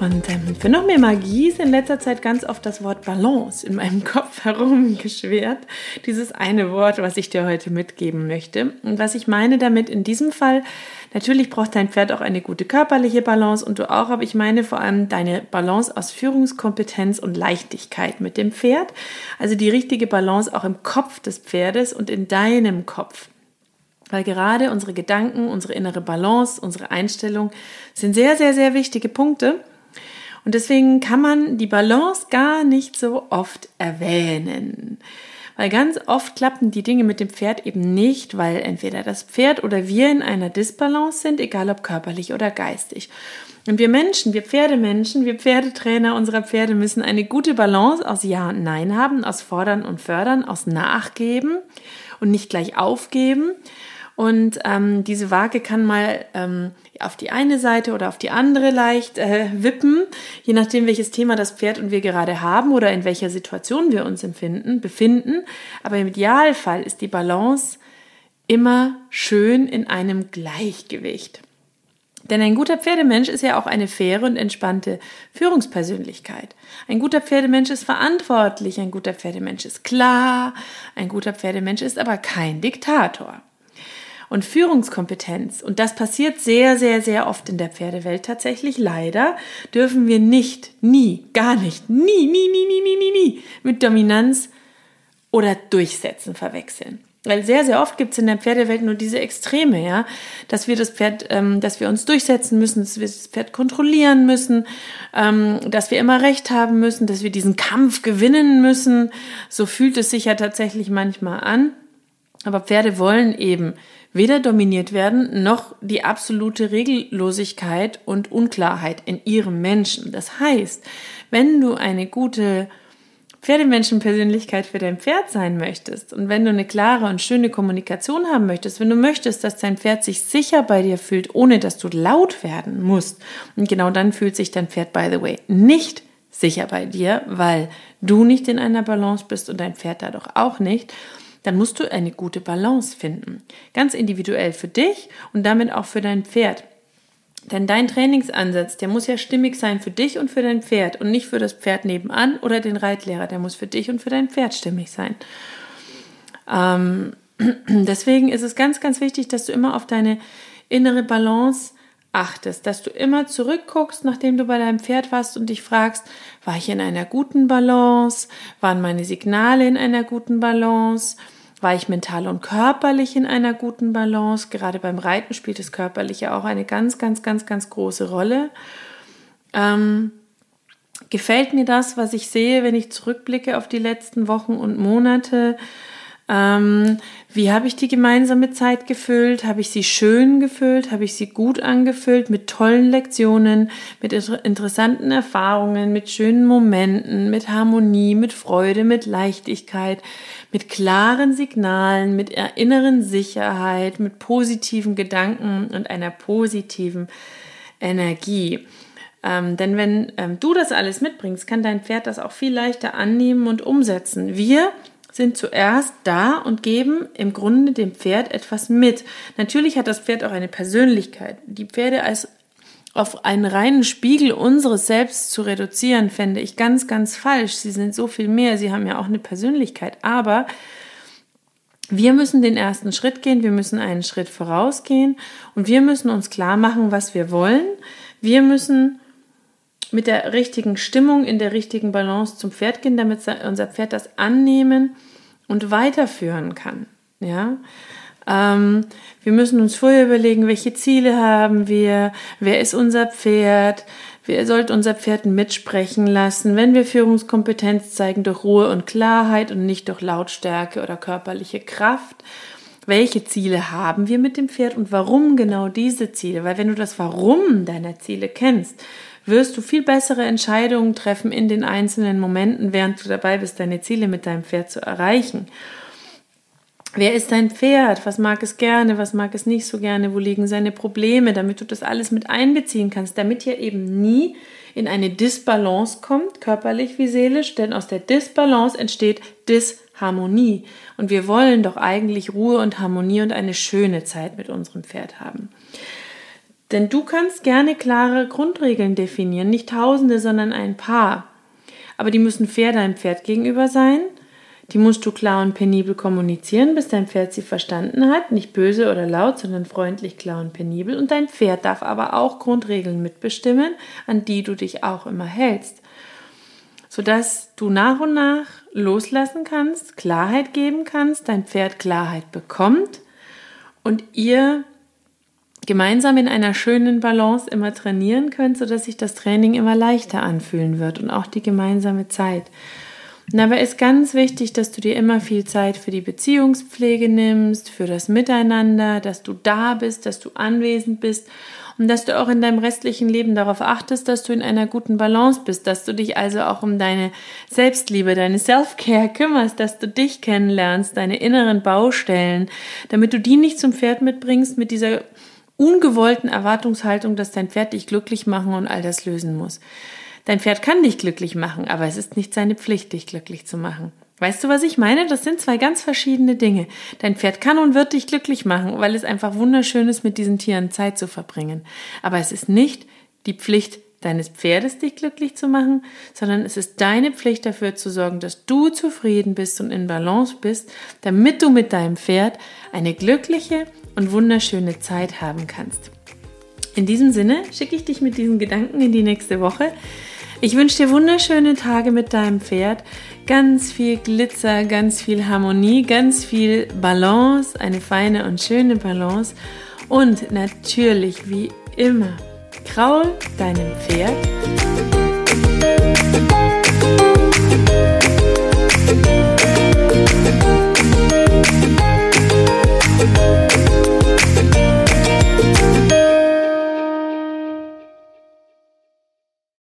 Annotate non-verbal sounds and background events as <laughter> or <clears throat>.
Und ähm, für noch mehr Magie ist in letzter Zeit ganz oft das Wort Balance in meinem <laughs> Kopf herumgeschwert. Dieses eine Wort, was ich dir heute mitgeben möchte. Und was ich meine damit in diesem Fall, natürlich braucht dein Pferd auch eine gute körperliche Balance und du auch, aber ich meine vor allem deine Balance aus Führungskompetenz und Leichtigkeit mit dem Pferd. Also die richtige Balance auch im Kopf des Pferdes und in deinem Kopf. Weil gerade unsere Gedanken, unsere innere Balance, unsere Einstellung sind sehr, sehr, sehr wichtige Punkte. Und deswegen kann man die Balance gar nicht so oft erwähnen. Weil ganz oft klappen die Dinge mit dem Pferd eben nicht, weil entweder das Pferd oder wir in einer Disbalance sind, egal ob körperlich oder geistig. Und wir Menschen, wir Pferdemenschen, wir Pferdetrainer unserer Pferde müssen eine gute Balance aus Ja und Nein haben, aus Fordern und Fördern, aus Nachgeben und nicht gleich aufgeben und ähm, diese Waage kann mal ähm, auf die eine Seite oder auf die andere leicht äh, wippen, je nachdem, welches Thema das Pferd und wir gerade haben oder in welcher Situation wir uns empfinden, befinden. Aber im Idealfall ist die Balance immer schön in einem Gleichgewicht. Denn ein guter Pferdemensch ist ja auch eine faire und entspannte Führungspersönlichkeit. Ein guter Pferdemensch ist verantwortlich, ein guter Pferdemensch ist klar, ein guter Pferdemensch ist aber kein Diktator und Führungskompetenz, und das passiert sehr, sehr, sehr oft in der Pferdewelt tatsächlich, leider, dürfen wir nicht, nie, gar nicht, nie, nie, nie, nie, nie, nie, nie mit Dominanz oder Durchsetzen verwechseln. Weil sehr, sehr oft gibt es in der Pferdewelt nur diese Extreme, ja, dass wir das Pferd, ähm, dass wir uns durchsetzen müssen, dass wir das Pferd kontrollieren müssen, ähm, dass wir immer Recht haben müssen, dass wir diesen Kampf gewinnen müssen. So fühlt es sich ja tatsächlich manchmal an. Aber Pferde wollen eben weder dominiert werden, noch die absolute Regellosigkeit und Unklarheit in ihrem Menschen. Das heißt, wenn du eine gute Pferdemenschenpersönlichkeit für dein Pferd sein möchtest und wenn du eine klare und schöne Kommunikation haben möchtest, wenn du möchtest, dass dein Pferd sich sicher bei dir fühlt, ohne dass du laut werden musst, und genau dann fühlt sich dein Pferd, by the way, nicht sicher bei dir, weil du nicht in einer Balance bist und dein Pferd dadurch auch nicht, dann musst du eine gute Balance finden. Ganz individuell für dich und damit auch für dein Pferd. Denn dein Trainingsansatz, der muss ja stimmig sein für dich und für dein Pferd und nicht für das Pferd nebenan oder den Reitlehrer. Der muss für dich und für dein Pferd stimmig sein. Ähm, <clears throat> deswegen ist es ganz, ganz wichtig, dass du immer auf deine innere Balance achtest, dass du immer zurückguckst, nachdem du bei deinem Pferd warst und dich fragst, war ich in einer guten Balance? Waren meine Signale in einer guten Balance? War ich mental und körperlich in einer guten Balance? Gerade beim Reiten spielt das Körperliche auch eine ganz, ganz, ganz, ganz große Rolle. Ähm, gefällt mir das, was ich sehe, wenn ich zurückblicke auf die letzten Wochen und Monate? Ähm, wie habe ich die gemeinsame Zeit gefüllt? Habe ich sie schön gefüllt? Habe ich sie gut angefüllt mit tollen Lektionen, mit interessanten Erfahrungen, mit schönen Momenten, mit Harmonie, mit Freude, mit Leichtigkeit, mit klaren Signalen, mit inneren Sicherheit, mit positiven Gedanken und einer positiven Energie. Ähm, denn wenn ähm, du das alles mitbringst, kann dein Pferd das auch viel leichter annehmen und umsetzen. Wir sind zuerst da und geben im Grunde dem Pferd etwas mit. Natürlich hat das Pferd auch eine Persönlichkeit. Die Pferde als auf einen reinen Spiegel unseres Selbst zu reduzieren, fände ich ganz, ganz falsch. Sie sind so viel mehr, sie haben ja auch eine Persönlichkeit. Aber wir müssen den ersten Schritt gehen, wir müssen einen Schritt vorausgehen und wir müssen uns klar machen, was wir wollen. Wir müssen mit der richtigen Stimmung, in der richtigen Balance zum Pferd gehen, damit unser Pferd das annehmen und weiterführen kann. Ja, ähm, wir müssen uns vorher überlegen, welche Ziele haben wir, wer ist unser Pferd, wer sollte unser Pferd mitsprechen lassen, wenn wir Führungskompetenz zeigen durch Ruhe und Klarheit und nicht durch Lautstärke oder körperliche Kraft. Welche Ziele haben wir mit dem Pferd und warum genau diese Ziele? Weil wenn du das Warum deiner Ziele kennst, wirst du viel bessere Entscheidungen treffen in den einzelnen Momenten, während du dabei bist, deine Ziele mit deinem Pferd zu erreichen. Wer ist dein Pferd? Was mag es gerne? Was mag es nicht so gerne? Wo liegen seine Probleme? Damit du das alles mit einbeziehen kannst, damit ihr eben nie in eine Disbalance kommt, körperlich wie seelisch, denn aus der Disbalance entsteht Disharmonie. Und wir wollen doch eigentlich Ruhe und Harmonie und eine schöne Zeit mit unserem Pferd haben. Denn du kannst gerne klare Grundregeln definieren, nicht tausende, sondern ein paar. Aber die müssen fair deinem Pferd gegenüber sein die musst du klar und penibel kommunizieren, bis dein Pferd sie verstanden hat. Nicht böse oder laut, sondern freundlich, klar und penibel. Und dein Pferd darf aber auch Grundregeln mitbestimmen, an die du dich auch immer hältst. Sodass du nach und nach loslassen kannst, Klarheit geben kannst, dein Pferd Klarheit bekommt und ihr gemeinsam in einer schönen Balance immer trainieren könnt, sodass sich das Training immer leichter anfühlen wird und auch die gemeinsame Zeit. Und dabei ist ganz wichtig, dass du dir immer viel Zeit für die Beziehungspflege nimmst, für das Miteinander, dass du da bist, dass du anwesend bist und dass du auch in deinem restlichen Leben darauf achtest, dass du in einer guten Balance bist, dass du dich also auch um deine Selbstliebe, deine Self-Care kümmerst, dass du dich kennenlernst, deine inneren Baustellen, damit du die nicht zum Pferd mitbringst mit dieser ungewollten Erwartungshaltung, dass dein Pferd dich glücklich machen und all das lösen muss. Dein Pferd kann dich glücklich machen, aber es ist nicht seine Pflicht, dich glücklich zu machen. Weißt du, was ich meine? Das sind zwei ganz verschiedene Dinge. Dein Pferd kann und wird dich glücklich machen, weil es einfach wunderschön ist, mit diesen Tieren Zeit zu verbringen. Aber es ist nicht die Pflicht deines Pferdes, dich glücklich zu machen, sondern es ist deine Pflicht dafür zu sorgen, dass du zufrieden bist und in Balance bist, damit du mit deinem Pferd eine glückliche und wunderschöne Zeit haben kannst. In diesem Sinne schicke ich dich mit diesen Gedanken in die nächste Woche. Ich wünsche dir wunderschöne Tage mit deinem Pferd, ganz viel Glitzer, ganz viel Harmonie, ganz viel Balance, eine feine und schöne Balance und natürlich wie immer, kraul deinem Pferd